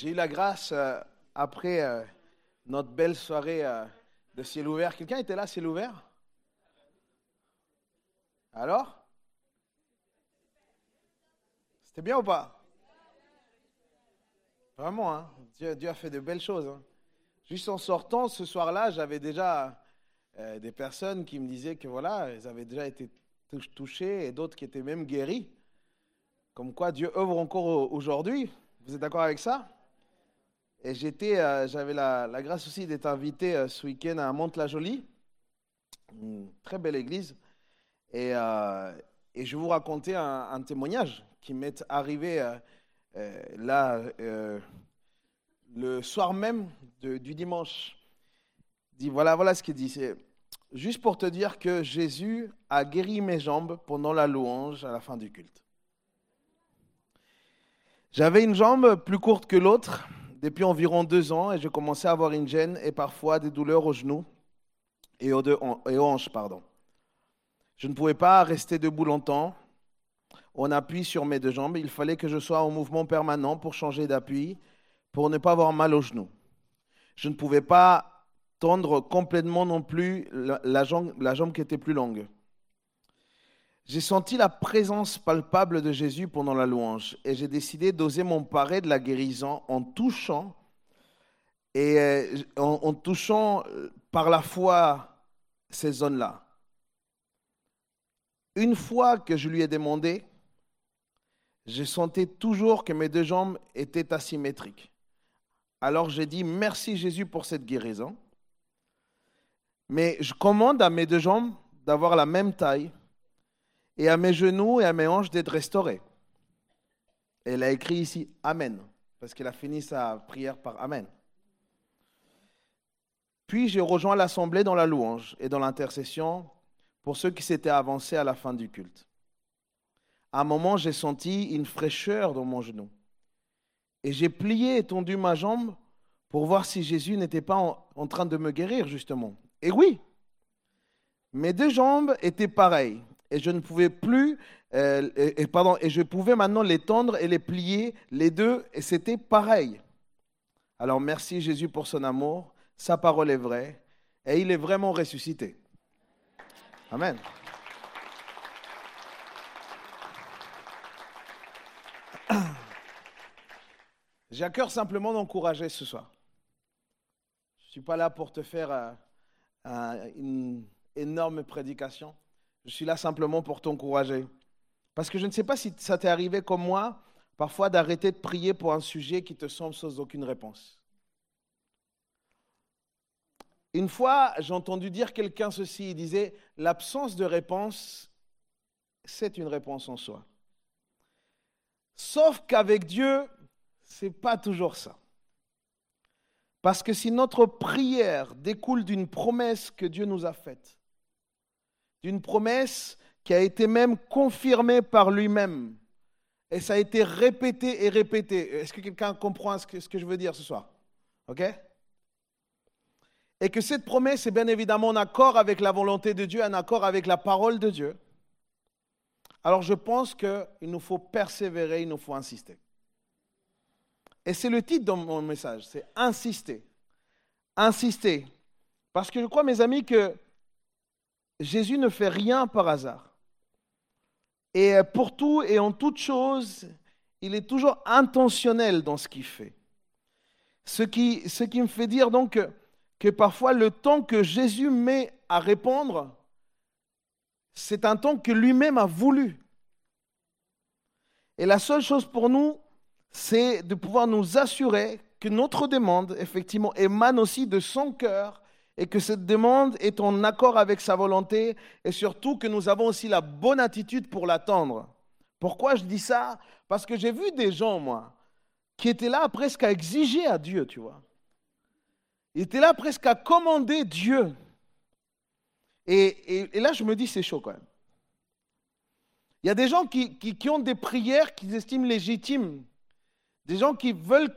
J'ai eu la grâce, euh, après euh, notre belle soirée euh, de ciel ouvert. Quelqu'un était là, ciel ouvert? Alors? C'était bien ou pas? Vraiment, hein Dieu, a fait de belles choses. hein. Juste en sortant ce soir-là, j'avais déjà des personnes qui me disaient que voilà, elles avaient déjà été tou- touchées et d'autres qui étaient même guéries. Comme quoi Dieu œuvre encore au- aujourd'hui. Vous êtes d'accord avec ça? Et euh, j'avais la, grâce aussi d'être invité euh, ce week-end à Mantes-la-Jolie, une très belle église. Et, euh, je vais vous raconter un, témoignage qui m'est arrivé là le soir même du dimanche. Dit voilà, voilà ce qu'il dit. C'est juste pour te dire que Jésus a guéri mes jambes pendant la louange à la fin du culte. J'avais une jambe plus courte que l'autre depuis environ deux ans et je commençais à avoir une gêne et parfois des douleurs aux genoux et aux, hanches. Je ne pouvais pas rester debout longtemps en appui sur mes deux jambes. Il fallait que je sois en mouvement permanent pour changer d'appui, pour ne pas avoir mal aux genoux. Je ne pouvais pas tendre complètement non plus la jambe qui était plus longue. J'ai senti la présence palpable de Jésus pendant la louange et j'ai décidé d'oser m'emparer de la guérison en touchant et euh, en, touchant euh, par la foi ces zones-là. Une fois que je lui ai demandé, je sentais toujours que mes deux jambes étaient asymétriques. Alors j'ai dit merci Jésus pour cette guérison. Mais je commande à mes deux jambes d'avoir la même taille et à mes genoux et à mes hanches d'être restaurés. Elle a écrit ici Amen, parce qu'elle a fini sa prière par Amen. Puis j'ai rejoint l'assemblée dans la louange et dans l'intercession pour ceux qui s'étaient avancés à la fin du culte. À un moment, j'ai senti une fraîcheur dans mon genou. Et j'ai plié et tendu ma jambe pour voir si Jésus n'était pas en, en train de me guérir, justement. Et oui, mes deux jambes étaient pareilles. Et je ne pouvais plus, euh, et, pardon, et je pouvais maintenant les tendre et les plier, les deux, et c'était pareil. Alors merci Jésus pour son amour, sa parole est vraie, et il est vraiment ressuscité. Amen. J'ai à cœur simplement d'encourager ce soir. Je ne suis pas là pour te faire euh, une énorme prédication. Je suis là simplement pour t'encourager. Parce que je ne sais pas si ça t'est arrivé comme moi, parfois d'arrêter de prier pour un sujet qui te semble sans aucune réponse. Une fois, j'ai entendu dire quelqu'un ceci, il disait, l'absence de réponse, c'est une réponse en soi. Sauf qu'avec Dieu, c'est pas toujours ça. Parce que si notre prière découle d'une promesse que Dieu nous a faite, d'une promesse qui a été même confirmée par lui-même, et ça a été répété et répété. Est-ce que quelqu'un comprend ce que, je veux dire ce soir? OK? Et que cette promesse est bien évidemment en accord avec la volonté de Dieu, en accord avec la parole de Dieu. Alors je pense qu'il nous faut persévérer, il nous faut insister. Et c'est le titre de mon message, c'est insister. Insister. Parce que je crois, mes amis, que Jésus ne fait rien par hasard. Et pour tout et en toute chose, il est toujours intentionnel dans ce qu'il fait. Ce qui, me fait dire donc que, que parfois le temps que Jésus met à répondre, c'est un temps que lui-même a voulu. Et la seule chose pour nous, c'est de pouvoir nous assurer que notre demande, effectivement, émane aussi de son cœur et que cette demande est en accord avec sa volonté et surtout que nous avons aussi la bonne attitude pour l'attendre. Pourquoi je dis ça? Parce que j'ai vu des gens, moi, qui étaient là presque à exiger à Dieu, tu vois. Ils étaient là presque à commander Dieu. Et, là, je me dis, c'est chaud quand même. Il y a des gens qui ont des prières qu'ils estiment légitimes. Des gens qui veulent,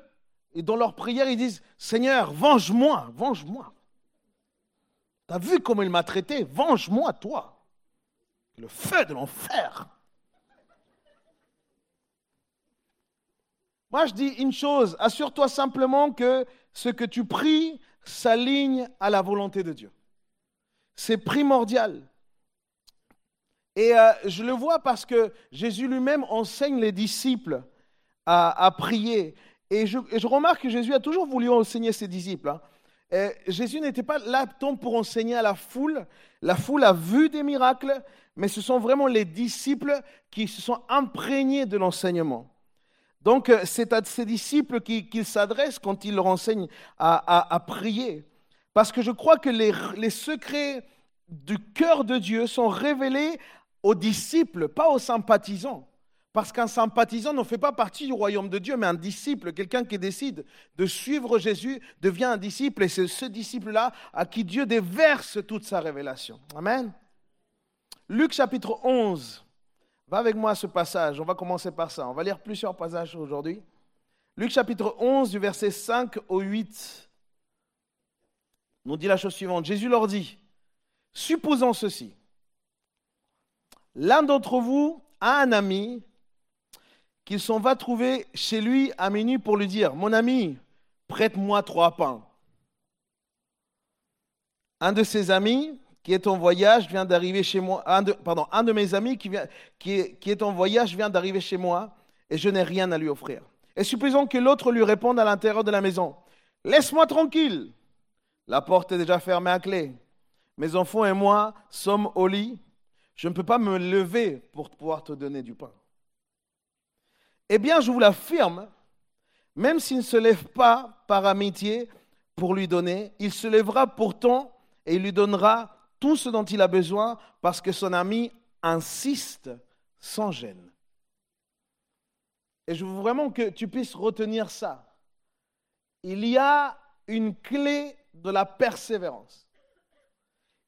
et dans leurs prières, ils disent, Seigneur, venge-moi, venge-moi. T'as vu comment il m'a traité? Venge-moi, toi. Le feu de l'enfer. Moi, je dis une chose, assure-toi simplement que ce que tu pries s'aligne à la volonté de Dieu. C'est primordial. Et euh, je le vois parce que Jésus lui-même enseigne les disciples à, prier. Et je, remarque que Jésus a toujours voulu enseigner ses disciples. Hein. Jésus n'était pas là tant pour enseigner à la foule. La foule a vu des miracles, mais ce sont vraiment les disciples qui se sont imprégnés de l'enseignement. Donc, euh, c'est à ces disciples qu'il s'adresse quand il leur enseigne à, prier. Parce que je crois que les, les secrets du cœur de Dieu sont révélés aux disciples, pas aux sympathisants. Parce qu'un sympathisant ne fait pas partie du royaume de Dieu, mais un disciple, quelqu'un qui décide de suivre Jésus, devient un disciple, et c'est ce disciple-là à qui Dieu déverse toute sa révélation. Amen. Luc chapitre 11. Va avec moi à ce passage, on va commencer par ça. On va lire plusieurs passages aujourd'hui. Luc chapitre 11 du verset 5 au 8 nous dit la chose suivante. Jésus leur dit, supposons ceci. L'un d'entre vous a un ami qu'il s'en va trouver chez lui à minuit pour lui dire, mon ami, prête-moi trois pains. Un de ses amis qui est en voyage vient d'arriver chez moi, pardon, un de mes amis qui est en voyage vient d'arriver chez moi et je n'ai rien à lui offrir. Et supposons que l'autre lui réponde à l'intérieur de la maison, laisse-moi tranquille, la porte est déjà fermée à clé. Mes enfants et moi sommes au lit, je ne peux pas me lever pour pouvoir te donner du pain. Eh bien, je vous l'affirme, même s'il ne se lève pas par amitié pour lui donner, il se lèvera pourtant et il lui donnera tout ce dont il a besoin parce que son ami insiste sans gêne. Et je veux vraiment que tu puisses retenir ça. Il y a une clé de la persévérance.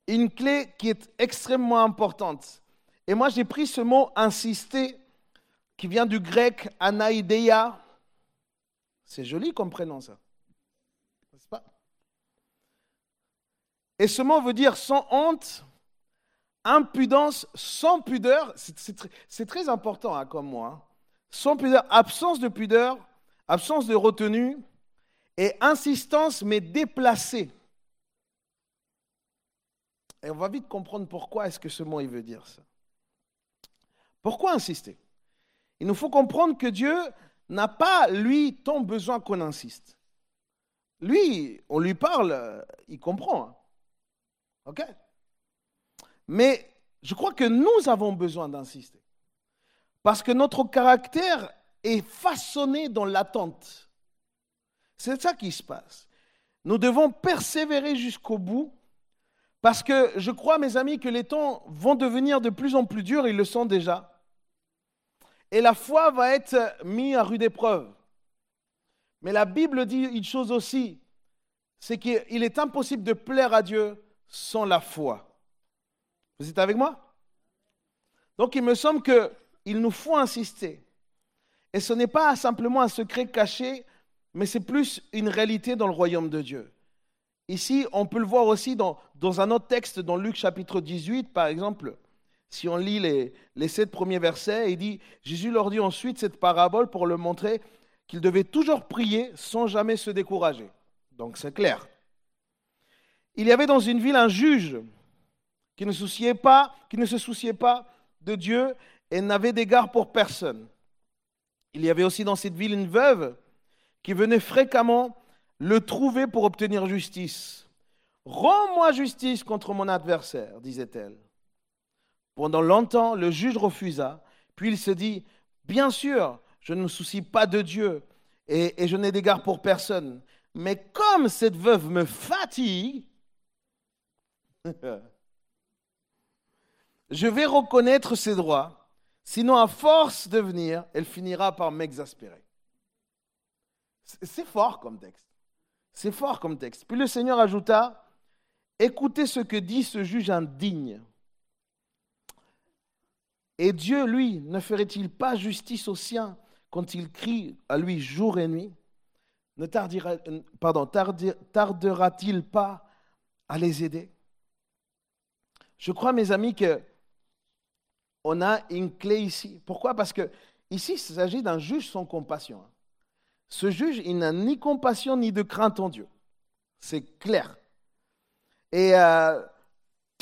Une clé qui est extrêmement importante. Et moi, j'ai pris ce mot insister qui vient du grec anaïdeia. C'est joli comme prénom, ça. N'est-ce pas? Et ce mot veut dire sans honte, impudence, sans pudeur. C'est très, important hein, comme moi. Hein. Sans pudeur, absence de pudeur, absence de retenue et insistance mais déplacée. Et on va vite comprendre pourquoi est-ce que ce mot il veut dire ça. Pourquoi insister? Il nous faut comprendre que Dieu n'a pas, lui, tant besoin qu'on insiste. Lui, on lui parle, il comprend. Hein. OK? Mais je crois que nous avons besoin d'insister. Parce que notre caractère est façonné dans l'attente. C'est ça qui se passe. Nous devons persévérer jusqu'au bout parce que je crois, mes amis, que les temps vont devenir de plus en plus durs, ils le sont déjà. Et la foi va être mise à rude épreuve. Mais la Bible dit une chose aussi, c'est qu'il est impossible de plaire à Dieu sans la foi. Vous êtes avec moi? Donc il me semble qu'il nous faut insister. Et ce n'est pas simplement un secret caché, mais c'est plus une réalité dans le royaume de Dieu. Ici, on peut le voir aussi dans, un autre texte, dans Luc chapitre 18, par exemple. Si on lit les, sept premiers versets, il dit, Jésus leur dit ensuite cette parabole pour leur montrer qu'ils devaient toujours prier sans jamais se décourager. Donc c'est clair. Il y avait dans une ville un juge qui ne, souciait pas, qui ne se souciait pas de Dieu et n'avait d'égard pour personne. Il y avait aussi dans cette ville une veuve qui venait fréquemment le trouver pour obtenir justice. Rends-moi justice contre mon adversaire, disait-elle. Pendant longtemps, le juge refusa, puis il se dit, bien sûr, je ne me soucie pas de Dieu et, je n'ai d'égard pour personne, mais comme cette veuve me fatigue, je vais reconnaître ses droits, sinon à force de venir, elle finira par m'exaspérer. C'est fort comme texte. C'est fort comme texte. Puis le Seigneur ajouta, écoutez ce que dit ce juge indigne. Et Dieu, lui, ne ferait-il pas justice aux siens quand il crie à lui jour et nuit? Ne tardera-t-il pas à les aider? Je crois, mes amis, que on a une clé ici. Pourquoi? Parce que ici, il s'agit d'un juge sans compassion. Ce juge, il n'a ni compassion ni de crainte en Dieu. C'est clair. Et euh,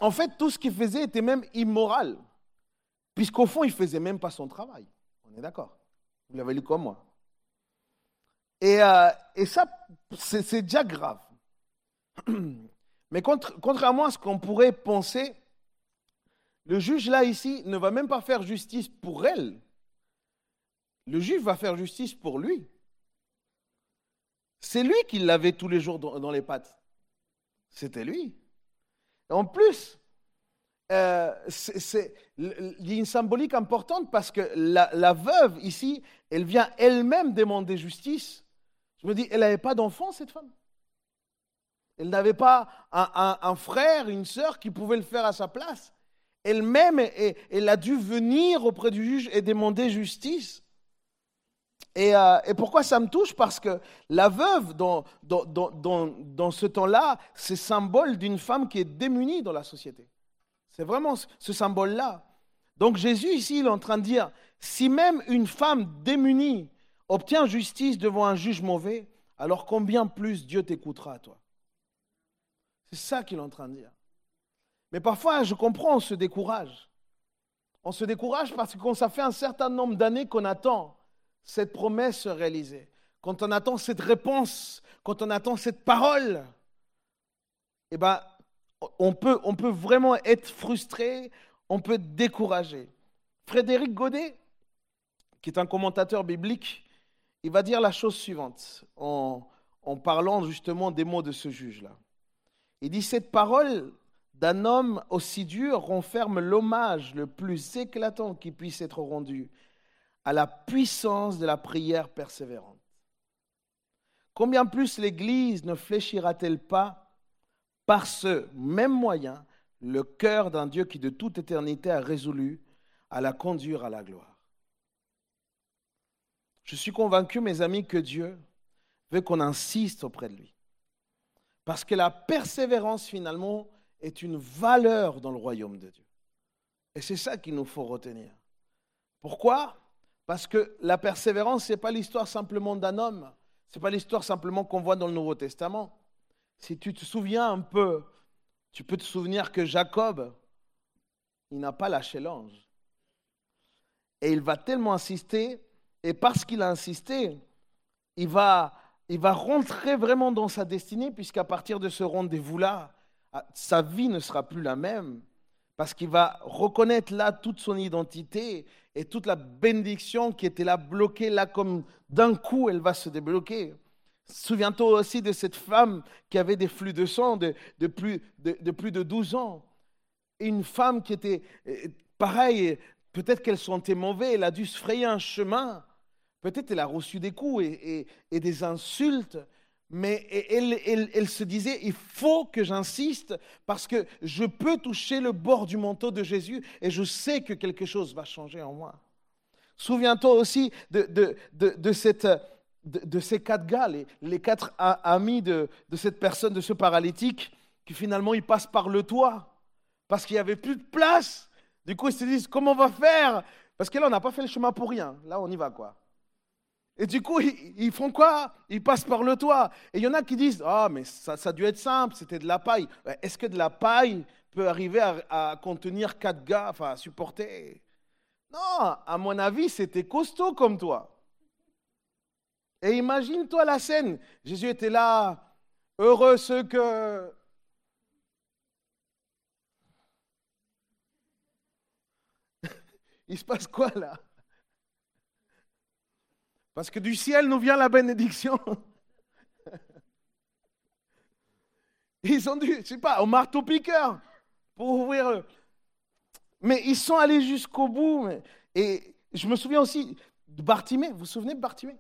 en fait, tout ce qu'il faisait était même immoral, puisqu'au fond, il ne faisait même pas son travail. On est d'accord Vous l'avez lu comme moi. Et, euh, et ça, c'est déjà grave. Mais contrairement à ce qu'on pourrait penser, le juge là ici ne va même pas faire justice pour elle. Le juge va faire justice pour lui. C'est lui qui l'avait tous les jours dans les pattes. C'était lui. En plus, euh, il y a une symbolique importante parce que la, veuve ici, elle vient elle-même demander justice. Je me dis, elle n'avait pas d'enfant, cette femme? Elle n'avait pas un, frère, une sœur qui pouvait le faire à sa place? Elle-même, elle a dû venir auprès du juge et demander justice. Euh, et, pourquoi ça me touche? Parce que la veuve, dans, dans, ce temps-là, c'est symbole d'une femme qui est démunie dans la société. C'est vraiment ce symbole-là. Donc Jésus, ici, il est en train de dire, si même une femme démunie obtient justice devant un juge mauvais, alors combien plus Dieu t'écoutera, toi? C'est ça qu'il est en train de dire. Mais parfois, je comprends, on se décourage. On se décourage parce que ça fait un certain nombre d'années qu'on attend cette promesse se réaliser, quand on attend cette réponse, quand on attend cette parole, eh ben, on peut, on peut vraiment être frustré, on peut être découragé. Frédéric Godet, qui est un commentateur biblique, il va dire la chose suivante en, en parlant justement des mots de ce juge-là. Il dit, cette parole d'un homme aussi dur renferme l'hommage le plus éclatant qui puisse être rendu à la puissance de la prière persévérante. Combien plus l'Église ne fléchira-t-elle pas par ce même moyen le cœur d'un Dieu qui de toute éternité a résolu à la conduire à la gloire Je suis convaincu, mes amis, que Dieu veut qu'on insiste auprès de lui. Parce que la persévérance, finalement, est une valeur dans le royaume de Dieu. Et c'est ça qu'il nous faut retenir. Pourquoi? Parce que la persévérance, ce n'est pas l'histoire simplement d'un homme, ce n'est pas l'histoire simplement qu'on voit dans le Nouveau Testament. Si tu te souviens un peu, tu peux te souvenir que Jacob, il n'a pas lâché l'ange. Et il va tellement insister, et parce qu'il a insisté, il va, il va rentrer vraiment dans sa destinée, puisqu'à partir de ce rendez-vous-là, ah, sa vie ne sera plus la même, parce qu'il va reconnaître là toute son identité, et toute la bénédiction qui était là bloquée, là comme d'un coup, elle va se débloquer. Souviens-toi aussi de cette femme qui avait des flux de sang de, plus, de, plus de 12 ans. Une femme qui était euh, pareille, peut-être qu'elle sentait mauvais, elle a dû se frayer un chemin. Peut-être elle a reçu des coups et des insultes mais elle, se disait, il faut que j'insiste parce que je peux toucher le bord du manteau de Jésus et je sais que quelque chose va changer en moi. Souviens-toi aussi de, ces quatre gars, les, quatre amis de, cette personne, de ce paralytique, qui finalement, ils passent par le toit parce qu'il n'y avait plus de place. Du coup, ils se disent, comment on va faire? Parce que là, on n'a pas fait le chemin pour rien. Là, on y va, quoi. Et du coup, ils, font quoi? Ils passent par le toit. Et il y en a qui disent Ah, mais ça, ça a dû être simple, c'était de la paille. Est-ce que de la paille peut arriver à, contenir quatre gars, enfin à supporter Non, à mon avis, c'était costaud comme toi. Et imagine-toi la scène. Jésus était là, heureux ceux que. Il se passe quoi là? Parce que du ciel nous vient la bénédiction. Ils ont dû, je sais pas, au marteau-piqueur pour ouvrir. Mais ils sont allés jusqu'au bout. Et je me souviens aussi de Bartimée. Vous vous souvenez de Bartimée?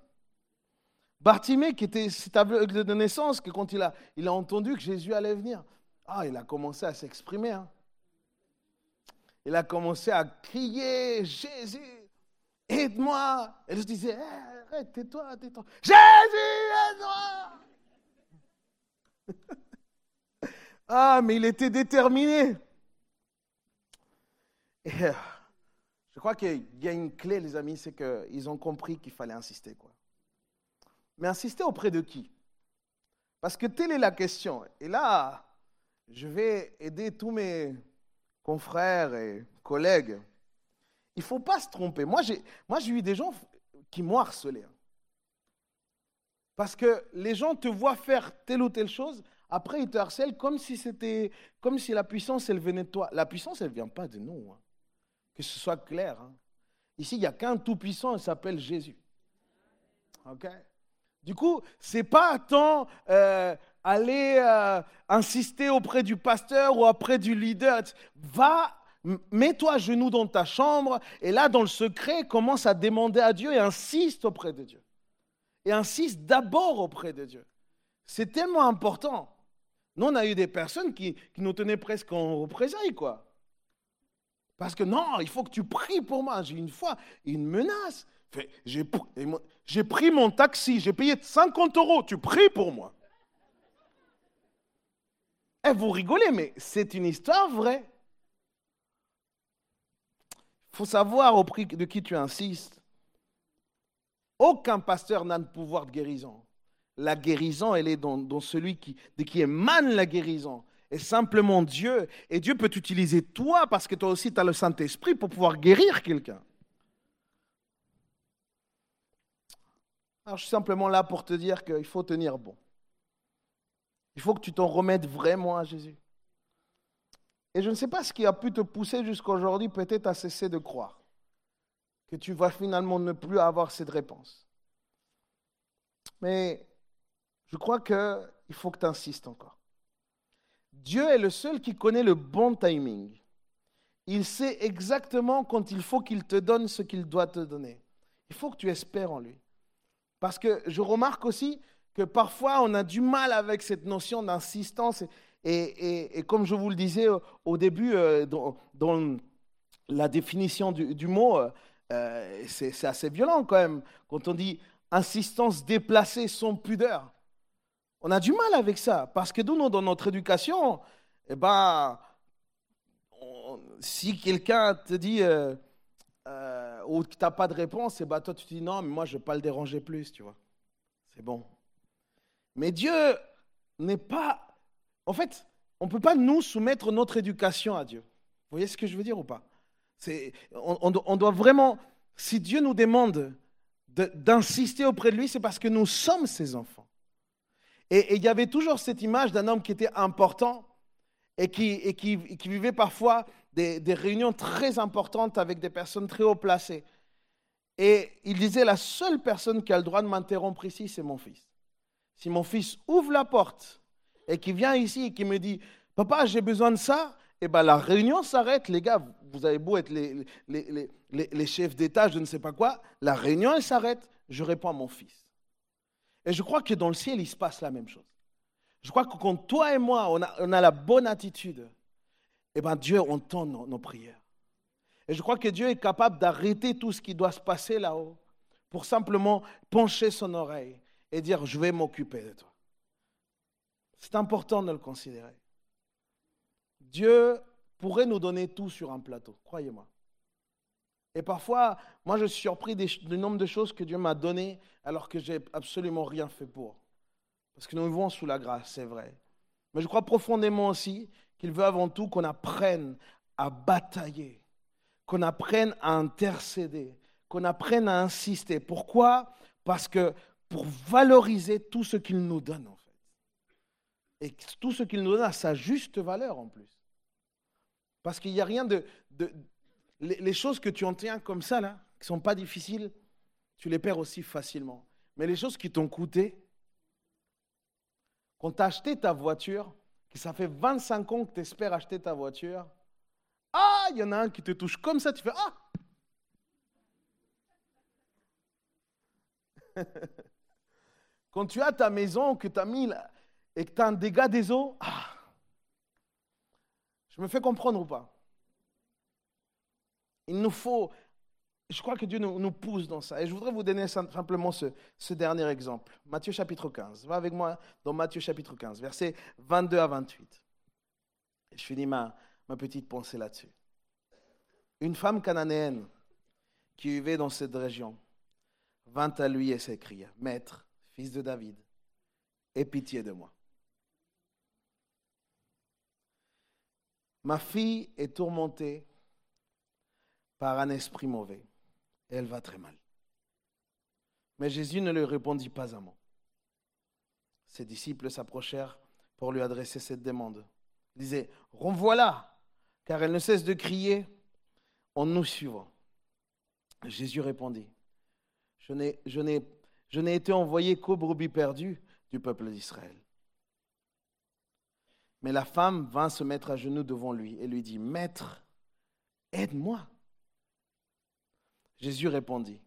Bartimée, qui était cet aveugle de naissance, que quand il a, entendu que Jésus allait venir, ah, il a commencé à s'exprimer. Hein. Il a commencé à crier Jésus, aide-moi. Elle se disait, eh, arrête, tais-toi, tais-toi. Jésus, aide-moi. ah, mais il était déterminé. Et, euh, je crois qu'il y a une clé, les amis, c'est qu'ils ont compris qu'il fallait insister. Quoi. Mais insister auprès de qui? Parce que telle est la question. Et là, je vais aider tous mes confrères et collègues. Il ne faut pas se tromper. Moi, j'ai, moi, j'ai eu des gens qui m'ont harcelé. Hein. Parce que les gens te voient faire telle ou telle chose, après ils te harcèlent comme si c'était, comme si la puissance, elle venait de toi. La puissance, elle ne vient pas de nous. Hein. Que ce soit clair. Hein. Ici, il n'y a qu'un tout-puissant, il s'appelle Jésus. OK? Du coup, ce n'est pas tant euh, aller euh, insister auprès du pasteur ou auprès du leader. Va, mets-toi à genoux dans ta chambre et là, dans le secret, commence à demander à Dieu et insiste auprès de Dieu. Et insiste d'abord auprès de Dieu. C'est tellement important. Nous, on a eu des personnes qui, nous tenaient presque en représailles, quoi. Parce que non, il faut que tu pries pour moi. J'ai une fois une menace. J'ai pris mon taxi, j'ai payé 50 euros, tu pries pour moi. Et eh, vous rigolez, mais c'est une histoire vraie. Il faut savoir au prix de qui tu insistes. Aucun pasteur n'a le pouvoir de guérison. La guérison, elle est dans, celui qui, de qui émane la guérison. Et simplement Dieu. Et Dieu peut t'utiliser toi parce que toi aussi tu as le Saint-Esprit pour pouvoir guérir quelqu'un. Alors je suis simplement là pour te dire qu'il faut tenir bon. Il faut que tu t'en remettes vraiment à Jésus. Et je ne sais pas ce qui a pu te pousser jusqu'à aujourd'hui peut-être à cesser de croire que tu vas finalement ne plus avoir cette réponse. Mais je crois qu'il faut que tu insistes encore. Dieu est le seul qui connaît le bon timing. Il sait exactement quand il faut qu'il te donne ce qu'il doit te donner. Il faut que tu espères en lui. Parce que je remarque aussi que parfois on a du mal avec cette notion d'insistance. Et, comme je vous le disais au début, euh, dans, la définition du, mot, euh, c'est assez violent quand même. Quand on dit insistance déplacée sans pudeur, on a du mal avec ça. Parce que nous, dans notre éducation, eh ben, si quelqu'un te dit euh, ou que tu n'as pas de réponse, et ben, toi tu te dis non, mais moi je ne vais pas le déranger plus, tu vois. C'est bon. Mais Dieu n'est pas... En fait, on ne peut pas nous soumettre notre éducation à Dieu. Vous voyez ce que je veux dire ou pas? On, on, doit vraiment... Si Dieu nous demande d'insister auprès de lui, c'est parce que nous sommes ses enfants. Et, il y avait toujours cette image d'un homme qui était important et qui, et qui, qui vivait parfois des, réunions très importantes avec des personnes très haut placées. Et il disait, la seule personne qui a le droit de m'interrompre ici, c'est mon fils. Si mon fils ouvre la porte et qui vient ici et qui me dit, papa, j'ai besoin de ça, eh bien la réunion s'arrête, les gars, vous avez beau être les, les, les, les chefs d'État, je ne sais pas quoi, la réunion, elle s'arrête, je réponds à mon fils. Et je crois que dans le ciel, il se passe la même chose. Je crois que quand toi et moi, on a, on a la bonne attitude, eh bien Dieu entend nos, prières. Et je crois que Dieu est capable d'arrêter tout ce qui doit se passer là-haut pour simplement pencher son oreille et dire, je vais m'occuper de toi. C'est important de le considérer. Dieu pourrait nous donner tout sur un plateau, croyez-moi. Et parfois, moi, je suis surpris du nombre de choses que Dieu m'a données alors que j'ai absolument rien fait pour. Parce que nous vivons sous la grâce, c'est vrai. Mais je crois profondément aussi qu'il veut avant tout qu'on apprenne à batailler, qu'on apprenne à intercéder, qu'on apprenne à insister. Pourquoi? Parce que pour valoriser tout ce qu'il nous donne, en fait. Et tout ce qu'il nous donne a sa juste valeur, en plus. Parce qu'il n'y a rien de, les, choses que tu en tiens comme ça, là, qui ne sont pas difficiles, tu les perds aussi facilement. Mais les choses qui t'ont coûté, quand tu acheté ta voiture, que ça fait 25 ans que tu espères acheter ta voiture, ah, il y en a un qui te touche comme ça, tu fais Ah! Quand tu as ta maison que tu as mis là, et que tu as un dégât des eaux, ah, je me fais comprendre ou pas? Il nous faut, je crois que Dieu nous, pousse dans ça. Et je voudrais vous donner simplement ce, dernier exemple. Matthieu chapitre 15. Va avec moi dans Matthieu chapitre 15, versets 22 à 28. Et je finis ma, ma petite pensée là-dessus. Une femme cananéenne qui vivait dans cette région vint à lui et s'écria, Maître, fils de David, aie pitié de moi. Ma fille est tourmentée par un esprit mauvais. Elle va très mal. Mais Jésus ne lui répondit pas un mot. Ses disciples s'approchèrent pour lui adresser cette demande. Ils disaient, renvoie-la, car elle ne cesse de crier en nous suivant. Jésus répondit, je n'ai été envoyé qu'aux brebis perdues du peuple d'Israël. Mais la femme vint se mettre à genoux devant lui et lui dit, Maître, aide-moi. Jésus répondit,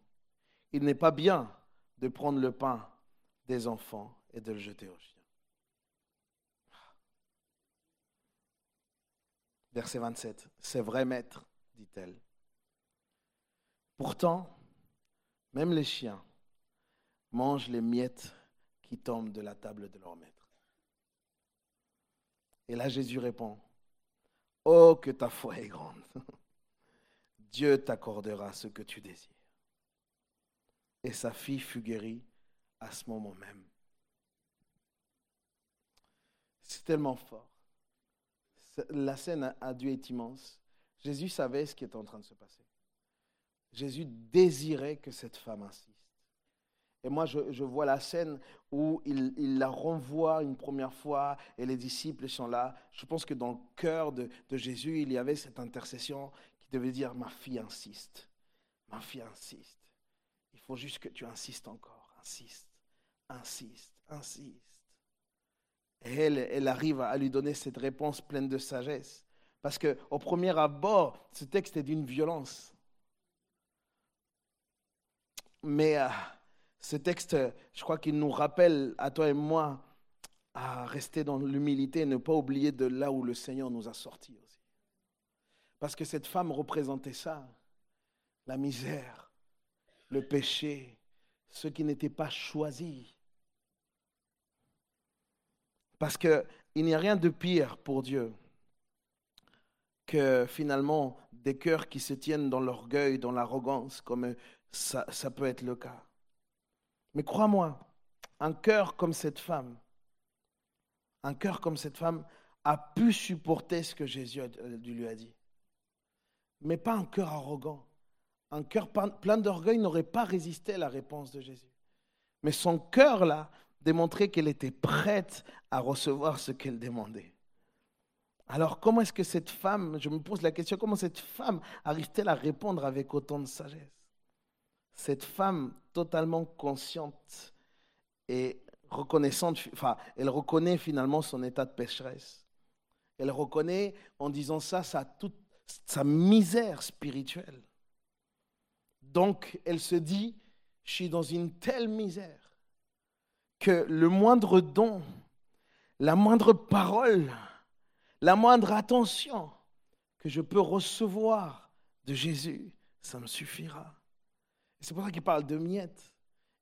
Il n'est pas bien de prendre le pain des enfants et de le jeter aux chiens. Verset 27. C'est vrai, maître, dit-elle. Pourtant, même les chiens mangent les miettes qui tombent de la table de leur maître. Et là, Jésus répond, Oh, que ta foi est grande. Dieu t'accordera ce que tu désires. Et sa fille fut guérie à ce moment même. C'est tellement fort. La scène a dû être immense. Jésus savait ce qui était en train de se passer. Jésus désirait que cette femme insiste. Et moi, je, vois la scène où il, la renvoie une première fois et les disciples sont là. Je pense que dans le cœur de Jésus, il y avait cette intercession qui devait dire, ma fille insiste, ma fille insiste. Il faut juste que tu insistes encore, insiste, insiste, insiste. Et elle, elle arrive à lui donner cette réponse pleine de sagesse. Parce qu'au premier abord, ce texte est d'une violence. Mais euh, ce texte, je crois qu'il nous rappelle à toi et moi à rester dans l'humilité et ne pas oublier de là où le Seigneur nous a sortis. Parce que cette femme représentait ça, la misère, le péché, ceux qui n'étaient pas choisis. Parce qu'il n'y a rien de pire pour Dieu que finalement des cœurs qui se tiennent dans l'orgueil, dans l'arrogance, comme ça, ça, peut être le cas. Mais crois-moi, un cœur comme cette femme, un cœur comme cette femme a pu supporter ce que Jésus lui a dit. Mais pas un cœur arrogant. Un cœur plein d'orgueil n'aurait pas résisté à la réponse de Jésus. Mais son cœur, là, démontrait qu'elle était prête à recevoir ce qu'elle demandait. Alors comment est-ce que cette femme, je me pose la question, comment cette femme arrive-t-elle à répondre avec autant de sagesse? Cette femme totalement consciente et reconnaissante, enfin, elle reconnaît finalement son état de pécheresse. Elle reconnaît en disant ça sa, toute, sa misère spirituelle. Donc elle se dit, je suis dans une telle misère que le moindre don, la moindre parole, la moindre attention que je peux recevoir de Jésus, ça me suffira. C'est pour ça qu'il parle de miettes.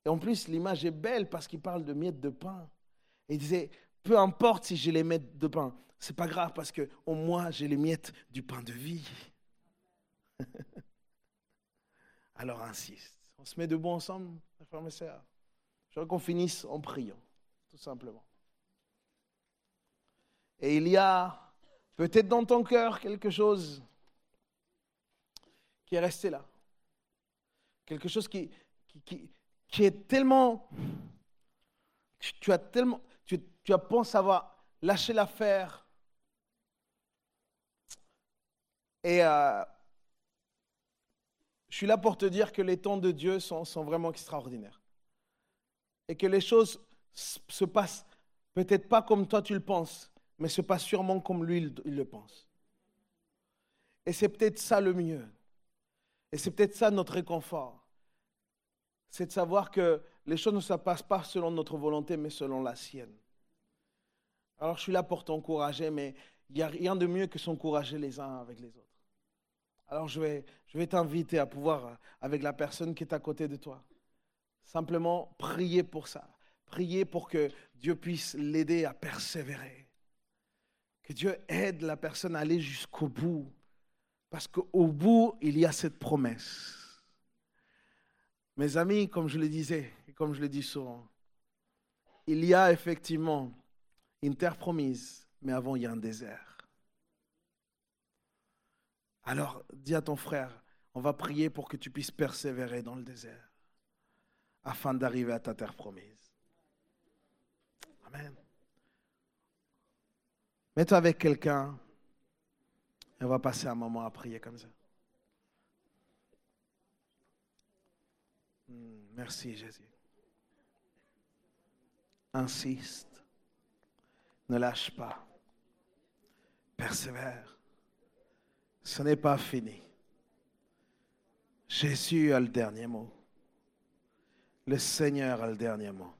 Et en plus, l'image est belle parce qu'il parle de miettes de pain. Il disait, peu importe si j'ai les miettes de pain, c'est pas grave parce que au moins j'ai les miettes du pain de vie. Alors insiste. On se met debout ensemble, frères et sœurs. Je veux qu'on finisse en priant, tout simplement. Et il y a peut-être dans ton cœur quelque chose qui est resté là. Quelque chose qui, qui, qui, est tellement... Tu as tellement... Tu, tu pensé avoir lâché l'affaire. Et euh, je suis là pour te dire que les temps de Dieu sont, vraiment extraordinaires. Et que les choses se passent peut-être pas comme toi tu le penses, mais ce n'est pas sûrement comme lui il, le pense. Et c'est peut-être ça le mieux. Et c'est peut-être ça notre réconfort. C'est de savoir que les choses ne se passent pas selon notre volonté, mais selon la sienne. Alors je suis là pour t'encourager, mais il n'y a rien de mieux que s'encourager les uns avec les autres. Alors je vais, je vais t'inviter à pouvoir, avec la personne qui est à côté de toi, simplement prier pour ça. Prier pour que Dieu puisse l'aider à persévérer que Dieu aide la personne à aller jusqu'au bout. Parce qu'au bout, il y a cette promesse. Mes amis, comme je le disais, et comme je le dis souvent, il y a effectivement une terre promise, mais avant, il y a un désert. Alors, dis à ton frère, on va prier pour que tu puisses persévérer dans le désert, afin d'arriver à ta terre promise. Amen. Mets-toi avec quelqu'un et on va passer un moment à prier comme ça. Merci Jésus. Insiste. Ne lâche pas. Persévère. Ce n'est pas fini. Jésus a le dernier mot. Le Seigneur a le dernier mot.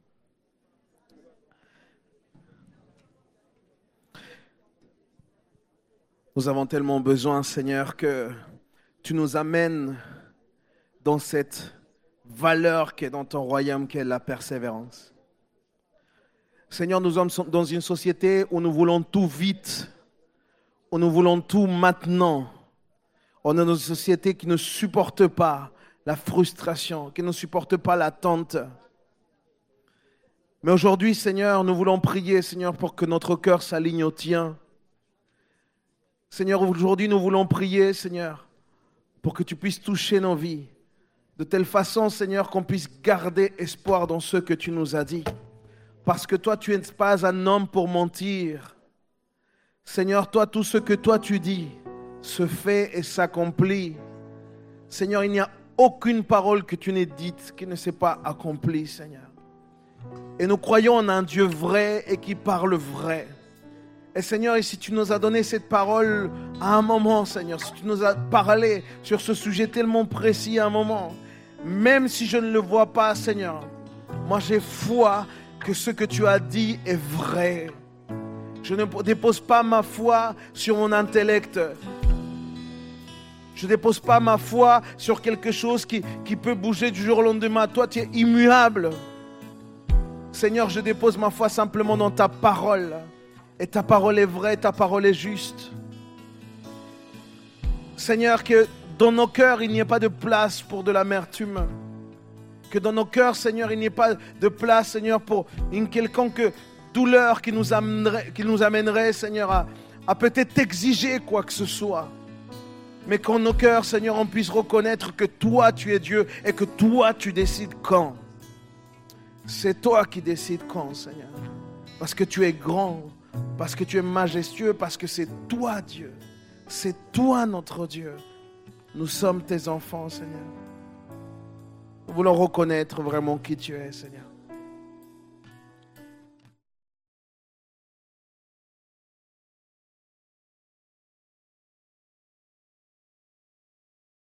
Nous avons tellement besoin, Seigneur, que tu nous amènes dans cette valeur qui est dans ton royaume, qui est la persévérance. Seigneur, nous sommes dans une société où nous voulons tout vite, où nous voulons tout maintenant. On est dans une société qui ne supporte pas la frustration, qui ne supporte pas l'attente. Mais aujourd'hui, Seigneur, nous voulons prier, Seigneur, pour que notre cœur s'aligne au tien. Seigneur, aujourd'hui, nous voulons prier, Seigneur, pour que tu puisses toucher nos vies. De telle façon, Seigneur, qu'on puisse garder espoir dans ce que tu nous as dit. Parce que toi, tu n'es pas un homme pour mentir. Seigneur, toi, tout ce que toi tu dis se fait et s'accomplit. Seigneur, il n'y a aucune parole que tu n'aies dite qui ne s'est pas accomplie, Seigneur. Et nous croyons en un Dieu vrai et qui parle vrai. Et Seigneur, et si tu nous as donné cette parole à un moment, Seigneur, si tu nous as parlé sur ce sujet tellement précis à un moment, même si je ne le vois pas, Seigneur, moi j'ai foi que ce que tu as dit est vrai. Je ne dépose pas ma foi sur mon intellect. Je ne dépose pas ma foi sur quelque chose qui, peut bouger du jour au lendemain. Toi, tu es immuable. Seigneur, je dépose ma foi simplement dans ta parole. Et ta parole est vraie, ta parole est juste. Seigneur, que dans nos cœurs, il n'y ait pas de place pour de l'amertume. Que dans nos cœurs, Seigneur, il n'y ait pas de place, Seigneur, pour une quelconque douleur qui nous amènerait, Seigneur, à, à peut-être exiger quoi que ce soit. Mais qu'en nos cœurs, Seigneur, on puisse reconnaître que toi, tu es Dieu et que toi, tu décides quand. C'est toi qui décides quand, Seigneur. Parce que tu es grand, parce que tu es majestueux, parce que c'est toi Dieu. C'est toi notre Dieu. Nous sommes tes enfants, Seigneur. Nous voulons reconnaître vraiment qui tu es, Seigneur.